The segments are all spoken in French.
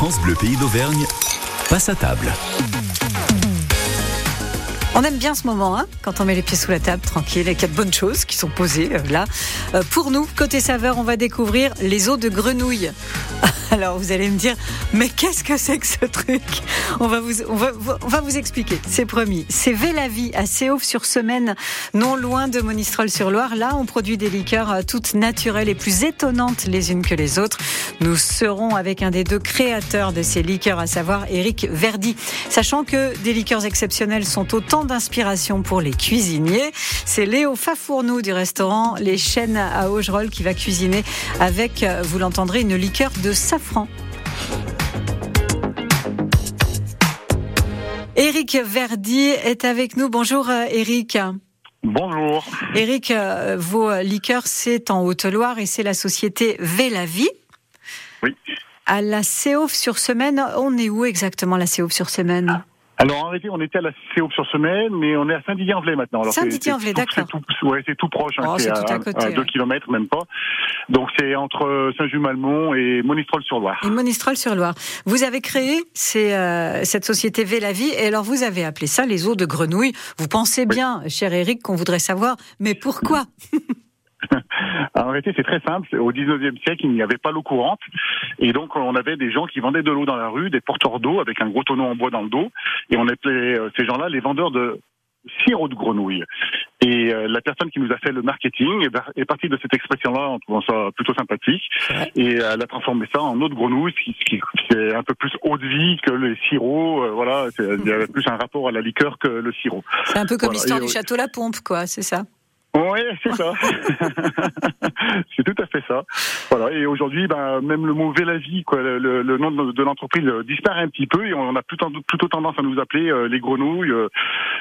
France Bleu Pays d'Auvergne passe à table. On aime bien ce moment, hein, quand on met les pieds sous la table, tranquille, et qu'il y a de bonnes choses qui sont posées euh, là. Euh, pour nous, côté saveur, on va découvrir les os de grenouille. Alors vous allez me dire, mais qu'est-ce que c'est que ce truc? On va, vous, on, va, on va vous expliquer, c'est promis. C'est Vélavie à Séouf-sur-Semaine, non loin de Monistrol-sur-Loire. Là, on produit des liqueurs euh, toutes naturelles et plus étonnantes les unes que les autres. Nous serons avec un des deux créateurs de ces liqueurs, à savoir Eric Verdi. Sachant que des liqueurs exceptionnelles sont autant d'inspiration pour les cuisiniers, c'est Léo Fafournou du restaurant Les Chênes à Augerolles qui va cuisiner avec, euh, vous l'entendrez, une liqueur de safran. Eric Verdi est avec nous. Bonjour Eric. Bonjour. Eric, euh, vos liqueurs, c'est en Haute-Loire et c'est la société Vélavie. Oui. À la Séouf-sur-Semaine, on est où exactement la Séouf-sur-Semaine alors en réalité, on était à la CEOP sur semaine, mais on est à Saint-Didier-en-Velay maintenant. Saint-Didier-en-Velay, d'accord. C'est tout, ouais, c'est tout proche. Hein, oh, c'est à, à, côté, à 2 km, même pas. Donc c'est entre Saint-Just-Malmont et Monistrol-sur-Loire. Et Monistrol-sur-Loire. Vous avez créé euh, cette société Vélavie, et alors vous avez appelé ça les eaux de grenouille. Vous pensez bien, cher Eric, qu'on voudrait savoir, mais pourquoi? en réalité, c'est très simple. Au 19e siècle, il n'y avait pas l'eau courante. Et donc, on avait des gens qui vendaient de l'eau dans la rue, des porteurs d'eau avec un gros tonneau en bois dans le dos. Et on appelait euh, ces gens-là les vendeurs de sirop de grenouille. Et euh, la personne qui nous a fait le marketing est, partie de cette expression-là en trouvant ça plutôt sympathique. Et elle a transformé ça en eau de grenouille, ce qui, est un peu plus haut de vie que les sirops. Euh, voilà, il y a plus un rapport à la liqueur que le sirop. C'est un peu comme l'histoire du château La Pompe, quoi, c'est ça oui, c'est ça. c'est tout à fait ça. Voilà. Et aujourd'hui, ben, même le mot Vélavie, quoi, le, le nom de, l'entreprise disparaît un petit peu et on a plutôt, plutôt tendance à nous appeler euh, les grenouilles, euh,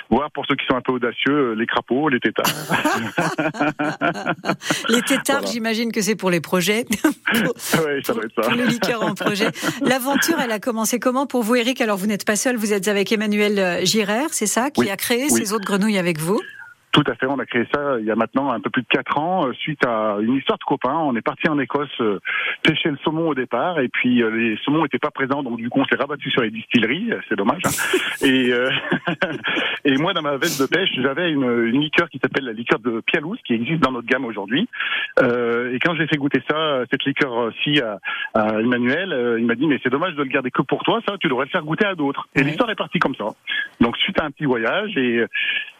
voire pour ceux qui sont un peu audacieux, euh, les crapauds, les tétards. les tétards, j'imagine que c'est pour les projets. oui, ça doit être ça. Pour le liqueur en projet. L'aventure, elle a commencé comment pour vous, Eric? Alors, vous n'êtes pas seul, vous êtes avec Emmanuel Girard, c'est ça, qui a créé ces autres grenouilles avec vous? Tout à fait, on a créé ça il y a maintenant un peu plus de quatre ans euh, suite à une histoire de copains. On est parti en Écosse euh, pêcher le saumon au départ et puis euh, les saumons n'étaient pas présents donc du coup on s'est rabattu sur les distilleries, c'est dommage. Hein. et et moi dans ma veste de pêche j'avais une, une, liqueur qui s'appelle la liqueur de Pialouse qui existe dans notre gamme aujourd'hui. et quand j'ai fait goûter ça cette liqueur-ci à, à, Emmanuel, il m'a dit mais c'est dommage de le garder que pour toi, ça tu devrais le faire goûter à d'autres. Et l'histoire est partie comme ça. Donc suite à un petit voyage et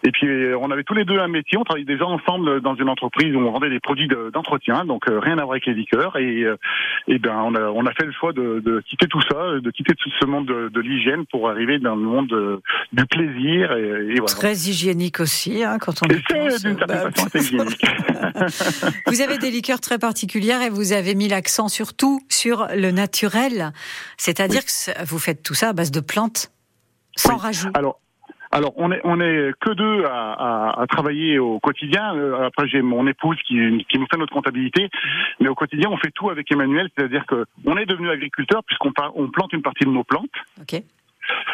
et puis on avait tous les deux un métier. On travaillait déjà ensemble dans une entreprise où on vendait des produits d'entretien, donc euh, rien à voir avec les liqueurs. Et, euh, et ben on a, on a fait le choix de, de quitter tout ça, de quitter tout ce monde de, de l'hygiène pour arriver dans le monde euh, du plaisir. Et, et voilà. Très hygiénique aussi, hein, quand on y pense. d'une certaine façon, hygiénique. vous avez des liqueurs très particulières et vous avez mis l'accent surtout sur le naturel, c'est-à-dire que vous faites tout ça à base de plantes, sans rajout. Alors, alors on est on est que deux à, à, à travailler au quotidien. Euh, après j'ai mon épouse qui, qui nous fait notre comptabilité, mais au quotidien on fait tout avec Emmanuel, c'est-à-dire que on est devenu agriculteur puisqu'on on plante une partie de nos plantes. Okay.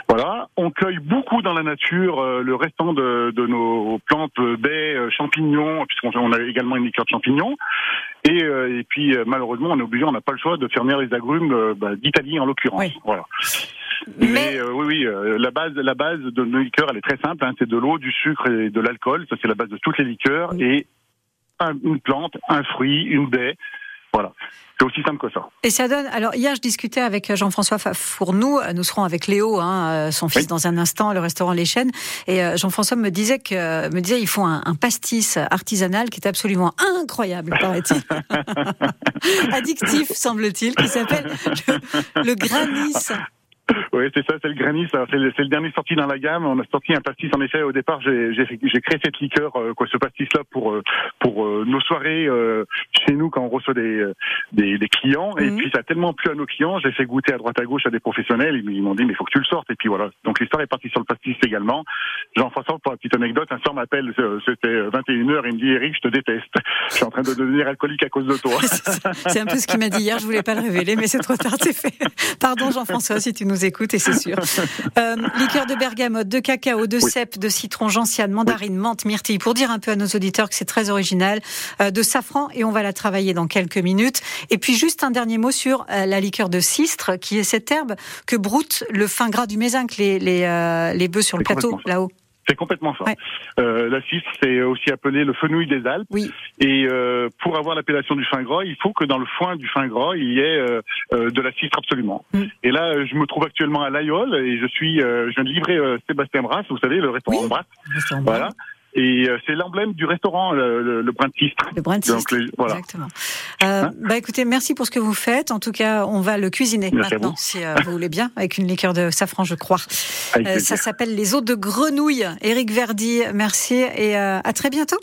Voilà, on cueille beaucoup dans la nature euh, le restant de, de, nos plantes, euh, baies, champignons, puisqu'on a également une liqueur de champignons. Et, et puis malheureusement, on est obligé, on n'a pas le choix de faire venir les agrumes bah, d'Italie en l'occurrence. Oui. Voilà. Mais, euh, oui, oui, euh, la base, la base de nos liqueurs, elle est très simple. Hein, c'est de l'eau, du sucre et de l'alcool. Ça, c'est la base de toutes les liqueurs. Et une plante, un fruit, une baie. Voilà. C'est aussi simple que ça. Et ça donne. Alors hier, je discutais avec Jean-François Fournou. Nous serons avec Léo, hein, son fils, dans un instant, le restaurant Les Chênes. Et euh, Jean-François me disait que me disait ils font un, un, pastis artisanal qui est absolument incroyable, paraît-il. Addictif, semble-t-il, qui s'appelle le, le granis. Oui, c'est ça, c'est le Granny, c'est le, le, dernier sorti dans la gamme. On a sorti un pastis, en effet, au départ, j'ai créé cette liqueur, euh, quoi, ce pastis-là pour euh, pour euh, nos soirées chez nous quand on reçoit des des, des clients. Et mhm. puis ça a tellement plu à nos clients, j'ai fait goûter à droite à gauche à des professionnels. Ils, m'ont dit mais il faut que tu le sortes. Et puis voilà. Donc l'histoire est partie sur le pastis également. Jean-François, pour la petite anecdote, un soir m'appelle, c'était 21h, il me dit Eric, je te déteste. Je suis en train de devenir alcoolique à cause de toi. c'est un peu ce qu'il m'a dit hier. Je voulais pas le révéler, mais c'est trop tard, c'est fait. Pardon Jean-François si tu nous nous écoute et c'est sûr. euh, liqueur de bergamote, de cacao, de cèpe, de citron, gentiane, mandarine, menthe, myrtille, pour dire un peu à nos auditeurs que c'est très original, euh, de safran et on va la travailler dans quelques minutes. Et puis juste un dernier mot sur euh, la liqueur de cistre, qui est cette herbe que broute le fin gras du mézinc, les, les, les bœufs sur le plateau là-haut. C'est complètement ça. Euh, la cistre, c'est aussi appelé le fenouil des Alpes. Oui. Et euh, pour avoir l'appellation du fin gras, il faut que dans le foin du fin gras, il y ait euh, euh de la cistre absolument. Mm. Et là, je me trouve actuellement à l'Aïol et je suis, euh, je viens de livrer Sébastien Brasse, vous savez, le restaurant oui. Brasse. Voilà. Et euh, c'est l'emblème du restaurant, le, le, le brin de cistre. Le brin de cistre, Donc, les, voilà. exactement. Euh, hein bah écoutez, merci pour ce que vous faites. En tout cas, on va le cuisiner merci maintenant, si euh, vous voulez bien, avec une liqueur de safran, je crois. Euh, ça s'appelle les os de grenouille. Éric Verdi, merci et euh, à très bientôt.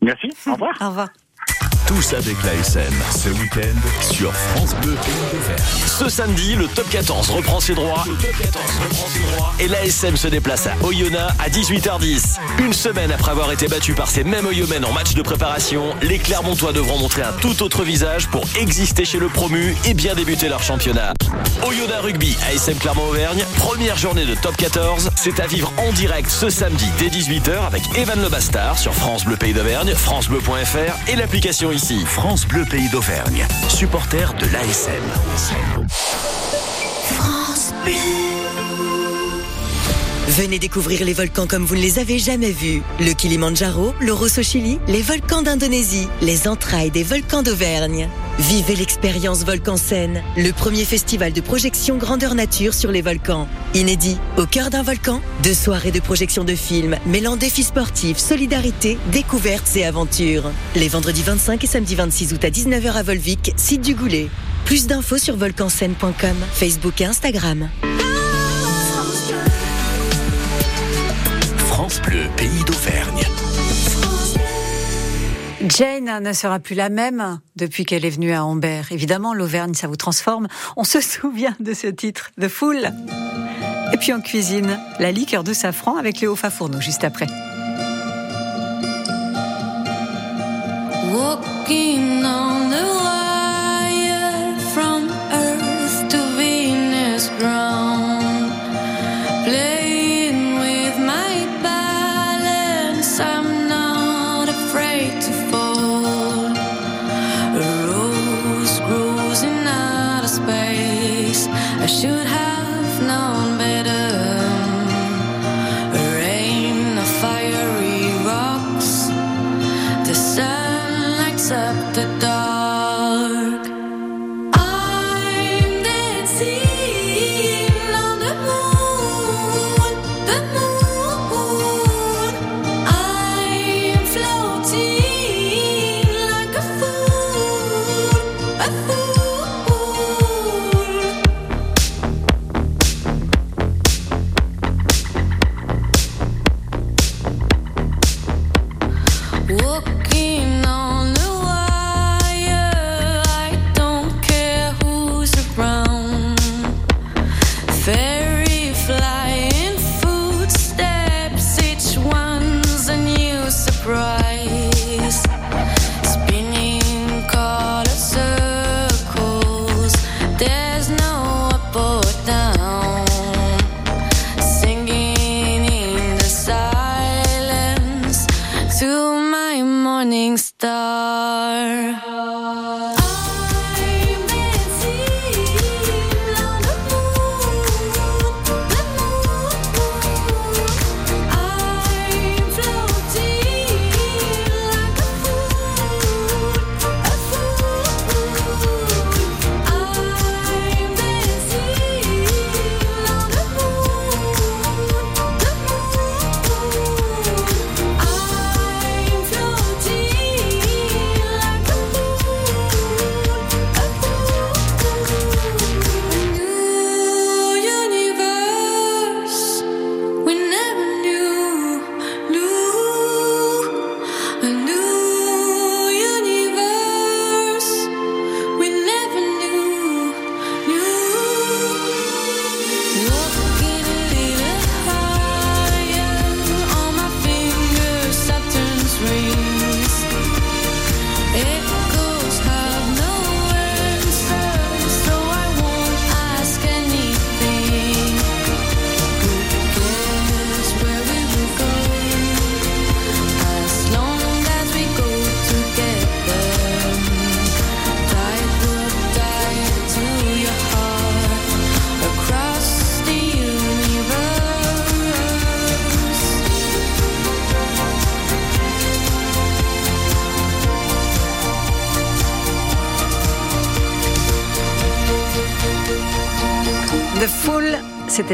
Merci, au revoir. au revoir. Tous avec l'ASM, ce week-end sur France Bleu. Ce samedi, le top 14 reprend ses droits. Et l'ASM se déplace à Oyonnax à 18h10. Une semaine après avoir été battu par ces mêmes Oyomènes en match de préparation, les Clermontois devront montrer un tout autre visage pour exister chez le promu et bien débuter leur championnat. Oyonnax Rugby, ASM Clermont-Auvergne, première journée de top 14. C'est à vivre en direct ce samedi dès 18h avec Evan Le Bastard sur France Bleu Pays d'Auvergne, FranceBleu.fr et l'application ici. France Bleu Pays d'Auvergne, supporter de l'ASM. France Bleu. Venez découvrir les volcans comme vous ne les avez jamais vus. Le Kilimandjaro, le Rosso Chili, les volcans d'Indonésie, les entrailles des volcans d'Auvergne. Vivez l'expérience Volcan Scène, le premier festival de projection grandeur nature sur les volcans. Inédit, au cœur d'un volcan, deux soirées de projection de films mêlant défis sportifs, solidarité, découvertes et aventures. Les vendredis 25 et samedi 26 août à 19h à Volvic, site du Goulet. Plus d'infos sur volcanscène.com, Facebook et Instagram. Bleu Pays d'Auvergne. Jane ne sera plus la même depuis qu'elle est venue à Ambert. Évidemment, l'Auvergne, ça vous transforme. On se souvient de ce titre, The Fool. Et puis en cuisine, la liqueur de safran avec Léo Fafourneau, juste après. Walking on the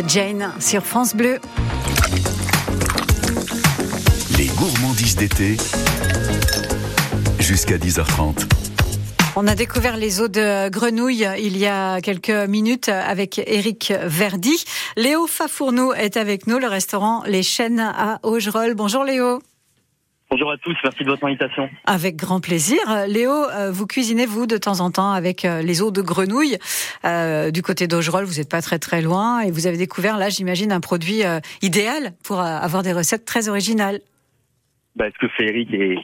c'était Jane sur France Bleu. Les gourmandises d'été. Jusqu'à 10h30. On a découvert les eaux de grenouille il y a quelques minutes avec Eric Verdi. Léo Fafourneau est avec nous, le restaurant Les Chênes à Augerolles. Bonjour Léo. Bonjour à tous, merci de votre invitation. Avec grand plaisir. Léo, euh, vous cuisinez vous de temps en temps avec euh, les os de grenouille euh, du côté d'Augerolles. Vous n'êtes pas très très loin et vous avez découvert là, j'imagine, un produit euh, idéal pour euh, avoir des recettes très originales. Bah, ce que fait Eric et,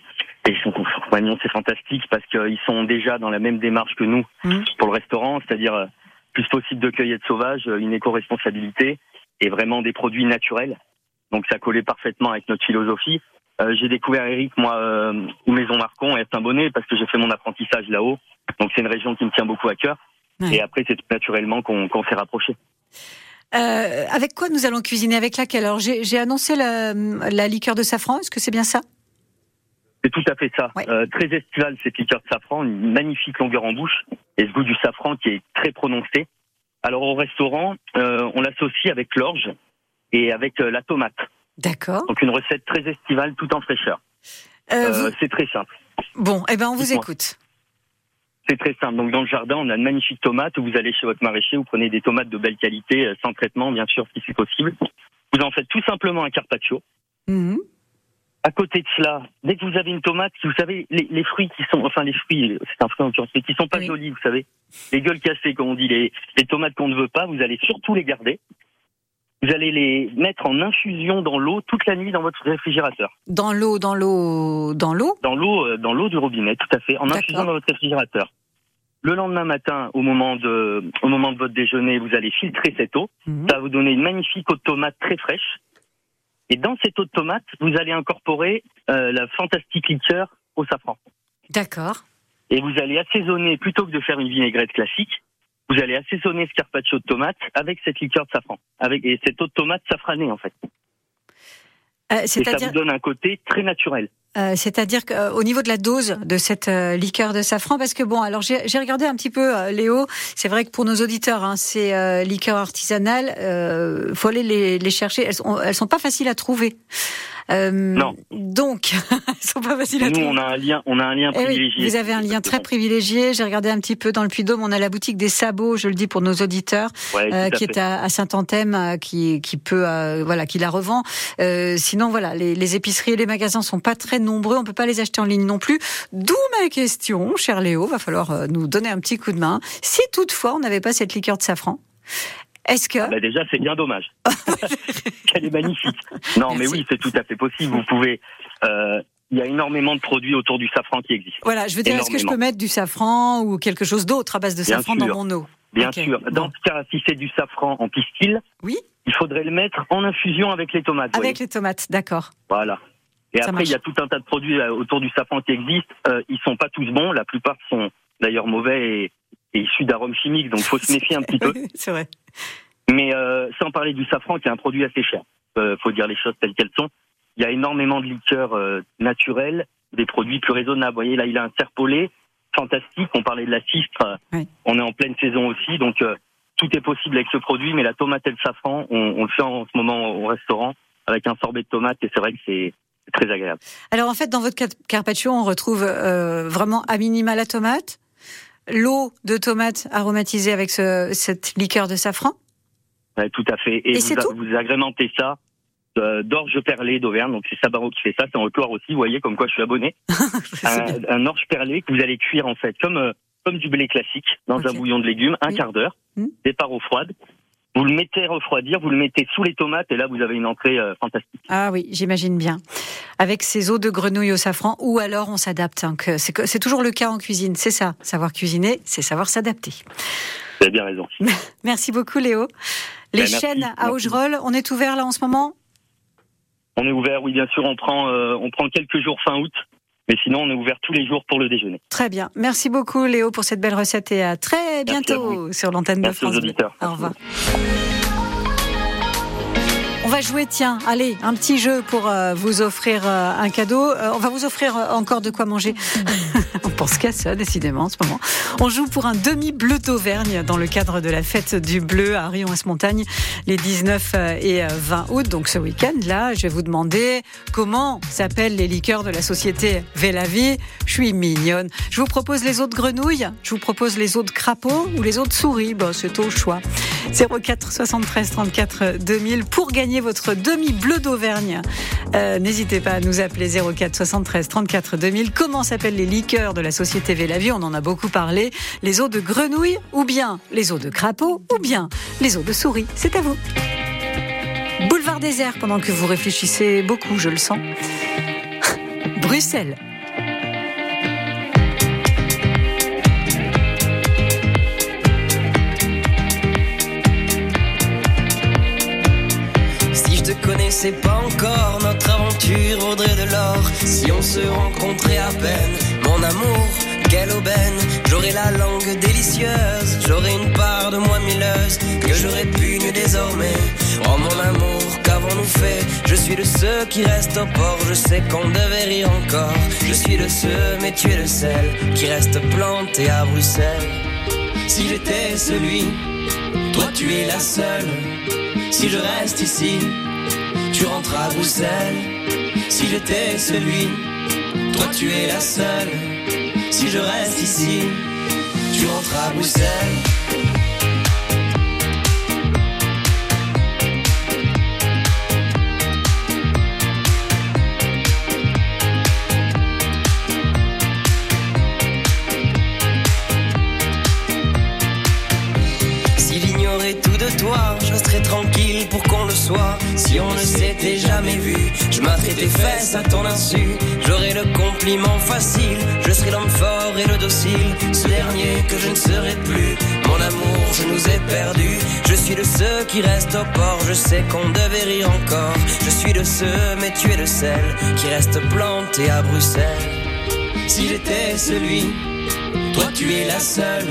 et son compagnon, c'est fantastique parce qu'ils sont déjà dans la même démarche que nous Mhm. pour le restaurant, c'est-à-dire euh, plus possible de cueillette sauvage, euh, une éco-responsabilité et vraiment des produits naturels. Donc ça collait parfaitement avec notre philosophie. Euh, j'ai découvert Eric, moi, euh, aux Maisons Marcon et à Saint-Bonnet parce que j'ai fait mon apprentissage là-haut. Donc c'est une région qui me tient beaucoup à cœur. Ouais. Et après, c'est naturellement qu'on qu'on s'est rapproché. Euh, avec quoi nous allons cuisiner? Avec laquelle? Alors j'ai j'ai annoncé la, la liqueur de safran. Est-ce que c'est bien ça? C'est tout à fait ça. Ouais. Euh, très estival, cette liqueur de safran, une magnifique longueur en bouche et ce goût du safran qui est très prononcé. Alors au restaurant, euh, on l'associe avec l'orge et avec la tomate. D'accord. Donc une recette très estivale tout en fraîcheur. Euh, Euh, vous- C'est très simple. Bon, eh ben on vous écoute. C'est très simple. Donc dans le jardin, on a de magnifiques tomates. Vous allez chez votre maraîcher, vous prenez des tomates de belle qualité, euh, sans traitement, bien sûr, si c'est possible. Vous en faites tout simplement un carpaccio. Mhm. À côté de cela, dès que vous avez une tomate, vous savez, les, les fruits qui sont, enfin les fruits, c'est un fruit en mais qui sont pas Oui. jolis, vous savez, les gueules cassées, comme on dit, les, les tomates qu'on ne veut pas, vous allez surtout les garder. Vous allez les mettre en infusion dans l'eau toute la nuit dans votre réfrigérateur. Dans l'eau, dans l'eau, dans l'eau? Dans l'eau, euh, dans l'eau du robinet, tout à fait, en infusion dans votre réfrigérateur. Le lendemain matin, au moment de, au moment de votre déjeuner, vous allez filtrer cette eau. Mhm. Ça va vous donner une magnifique eau de tomate très fraîche. Et dans cette eau de tomate, vous allez incorporer euh, la fantastique liqueur au safran. D'accord. Et vous allez assaisonner, plutôt que de faire une vinaigrette classique, vous allez assaisonner ce carpaccio de tomate avec cette liqueur de safran. Avec, et cette eau de tomate safranée, en fait. Euh, Et ça vous donne un côté très naturel. Euh, c'est-à-dire qu'au niveau de la dose de cette euh, liqueur de safran, parce que bon, alors j'ai regardé un petit peu, euh, Léo. C'est vrai que pour nos auditeurs, hein, ces euh, liqueurs artisanales, euh, faut aller les, les chercher. Elles sont, elles sont pas faciles à trouver. Euh, Non. Donc, elles sont pas faciles à Nous, trouver. on a un lien, on a un lien Eh oui, privilégié. vous avez un lien très privilégié. J'ai regardé un petit peu dans le Puy-de-Dôme. On a la boutique des sabots, je le dis pour nos auditeurs, Ouais, euh, tout à qui est à, à Saint-Anthème, euh, qui, qui peut, euh, voilà, qui la revend. Euh, sinon, voilà, les, les épiceries et les magasins sont pas très nombreux. On peut pas les acheter en ligne non plus. D'où ma question, cher Léo. Va falloir euh, nous donner un petit coup de main. Si toutefois on n'avait pas cette liqueur de safran, est-ce que Bah déjà, c'est bien dommage. Elle est magnifique. Non, mais oui, c'est tout à fait possible. Vous pouvez. euh, Il y a énormément de produits autour du safran qui existent. voilà, je veux dire, est-ce que je peux mettre du safran ou quelque chose d'autre à base de Bien safran sûr. dans mon eau? Bien sûr. Dans bon. ce cas, si c'est du safran en pistil, Oui. il faudrait le mettre en infusion avec les tomates. Avec les tomates, d'accord. Voilà. Et Ça après, il y a tout un tas de produits euh, autour du safran qui existent. Euh, ils sont pas tous bons. La plupart sont d'ailleurs mauvais et, et issus d'arômes chimiques. Donc, faut se méfier un petit peu. C'est vrai. Mais euh, sans parler du safran, qui est un produit assez cher. Euh, faut dire les choses telles qu'elles sont. Il y a énormément de liqueurs euh, naturelles, des produits plus raisonnables. Vous voyez, là, il a un serpolet fantastique. On parlait de la cistre. Oui. On est en pleine saison aussi, donc euh, tout est possible avec ce produit. Mais la tomate et le safran, on, on le fait en ce moment au restaurant avec un sorbet de tomate et c'est vrai que c'est très agréable. Alors en fait, dans votre car- carpaccio, on retrouve euh, vraiment à minima la tomate, l'eau de tomate aromatisée avec ce- cette liqueur de safran. Ouais, tout à fait. Et, Et vous, a- vous agrémentez ça euh, d'orge perlé d'Auvergne. Donc c'est Sabaro qui fait ça. C'est en Haute-Loire aussi. Vous voyez comme quoi je suis abonné. Un, orge perlé que vous allez cuire en fait comme euh, comme du blé classique dans un bouillon de légumes, un quart d'heure, Mm. départ eau froide. Vous le mettez refroidir, vous le mettez sous les tomates et là vous avez une entrée euh, fantastique. Ah oui, j'imagine bien. Avec ces eaux de grenouille au safran, ou alors on s'adapte. hein, c'est toujours le cas en cuisine, c'est ça. Savoir cuisiner, c'est savoir s'adapter. Vous avez bien raison. Merci beaucoup Léo. Les Ben, merci. chaînes à. Augerolles, on est ouvert là en ce moment? On est ouvert, oui bien sûr, on prend euh, on prend quelques jours fin août, mais sinon on est ouvert tous les jours pour le déjeuner. Très bien. Merci beaucoup Léo pour cette belle recette et à très bientôt sur l'antenne de Merci aux France Bleu. auditeurs. Au revoir. On va jouer, tiens, allez, un petit jeu pour euh, vous offrir euh, un cadeau. Euh, on va vous offrir euh, encore de quoi manger. On pense qu'à ça, décidément, en ce moment. On joue pour un demi-bleu d'Auvergne dans le cadre de la fête du bleu à Rion-Montagne les 19 et 20 août. Donc ce week-end, là, je vais vous demander comment s'appellent les liqueurs de la société Vélavie. Je suis mignonne. Je vous propose les eaux de grenouille, je vous propose les eaux de crapaud ou les eaux souris. Bon, c'est au choix. 04 73 34 2000 pour gagner votre demi-bleu d'Auvergne. Euh, N'hésitez pas à nous appeler 04 73 34 2000. Comment s'appellent les liqueurs de la société Vélavie On en a beaucoup parlé. Les eaux de grenouille ou bien les eaux de crapaud ou bien les eaux de souris. C'est à vous. Boulevard désert pendant que vous réfléchissez beaucoup, je le sens. Bruxelles. Si je te connaissais pas encore, notre aventure vaudrait de l'or. Si on se rencontrait à peine, mon amour, quelle aubaine. J'aurais la langue délicieuse, j'aurais une part de moi milleuse que pu nu désormais. Oh mon amour, qu'avons-nous fait? Je suis de ceux qui restent au port, je sais qu'on devait rire encore. Je suis de ceux, mais tu es le seul qui reste planté à Bruxelles. Si j'étais celui, toi tu es la seule. Si je reste ici, tu rentres à Bruxelles. Si j'étais celui, toi tu es la seule. Si je reste ici, tu rentres à Bruxelles. S'il ignorait tout de toi, je resterais tranquille pour qu'on le soit. On ne s'était jamais vu, je m'atterais tes fesses à ton insu. J'aurais le compliment facile, je serais l'homme fort et le docile. Ce dernier que je ne serai plus. Mon amour, je nous ai perdus. Je suis de ceux qui restent au port, je sais qu'on devait rire encore. Je suis de ceux, mais tu es de celles qui restent plantées à Bruxelles. Si j'étais celui, toi tu es la seule.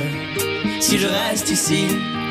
Si je reste ici,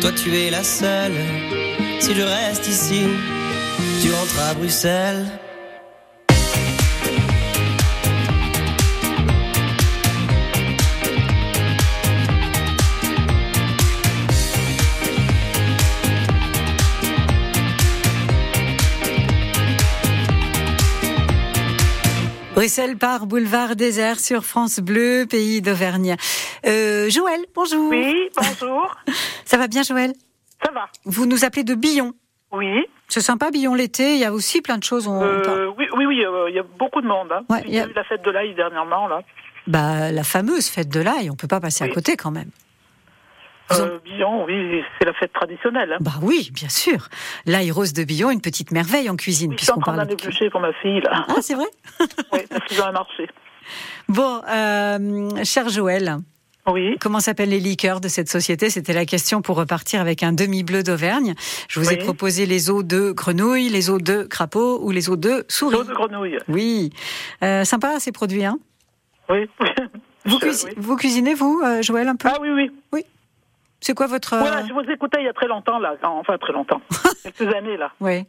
toi tu es la seule. Si je reste ici, tu rentres à Bruxelles. Bruxelles par boulevard désert sur France Bleu, pays d'Auvergne. Euh, Joël, bonjour. Oui, bonjour. Ça va bien, Joël? Ça va. Vous nous appelez de Billon. Oui. C'est sympa, Billon l'été. Il y a aussi plein de choses. On... Euh, oui, oui, oui, euh, il y a beaucoup de monde. Hein. Ouais, il y y a eu la fête de l'ail dernièrement, là. Bah, la fameuse fête de l'ail, on peut pas passer à côté quand même. Vous en- Euh, Billon, oui, c'est la fête traditionnelle. Hein. Bah oui, bien sûr. L'ail rose de Billon, une petite merveille en cuisine, Oui, je suis en train d'en éplucher pour ma fille, là. Ah, c'est vrai oui, parce qu'ils ont un marché. Bon, euh, cher Joël, Oui. comment s'appellent les liqueurs de cette société? C'était la question pour repartir avec un demi-bleu d'Auvergne. Je vous ai Oui. proposé les eaux de grenouille, les eaux de crapaud ou les eaux de souris. L'eau de grenouille. Oui, euh, sympa ces produits. Hein? Oui. vous, oui. vous cuisinez, vous, euh, Joël, un peu? Ah oui, oui. C'est quoi votre... Voilà, je vous écoutais il y a très longtemps, là. Enfin, très longtemps. Quelques années, là. ouais.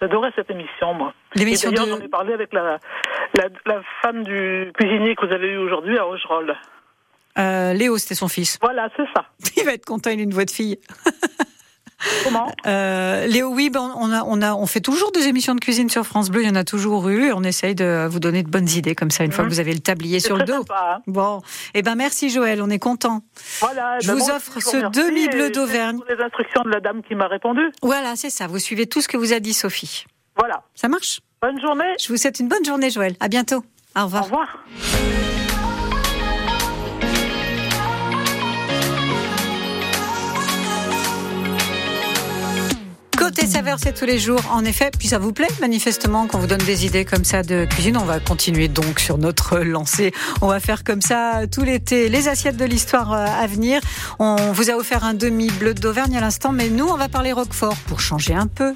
J'adorais cette émission, moi. L'émission de... j'en ai parlé avec la, la, la femme du cuisinier que vous avez eu aujourd'hui à Augerolles. Euh, Léo, c'était son fils. Voilà, c'est ça. Il va être content, il a une voix de fille. Comment? Euh, Léo, oui, ben, on, a, on, a, on fait toujours des émissions de cuisine sur France Bleu. Il y en a toujours eu. Et on essaye de vous donner de bonnes idées comme ça une fois Mhm. que vous avez le tablier sur le dos. sympa, hein. Bon, eh ben merci Joël, on est content. Voilà. Je ben, vous offre je ce vous demi-bleu d'Auvergne. les instructions de la dame qui m'a répondu. Voilà, c'est ça. Vous suivez tout ce que vous a dit Sophie. Voilà. Ça marche? Bonne journée. Je vous souhaite une bonne journée, Joël. À bientôt. Au Au revoir. Côté saveur, c'est tous les jours, en effet. Puis ça vous plaît, manifestement, qu'on vous donne des idées comme ça de cuisine. On va continuer donc sur notre lancée. On va faire comme ça tout l'été les assiettes de l'histoire euh, à venir. On vous a offert un demi bleu d'Auvergne à l'instant, mais nous, on va parler Roquefort pour changer un peu.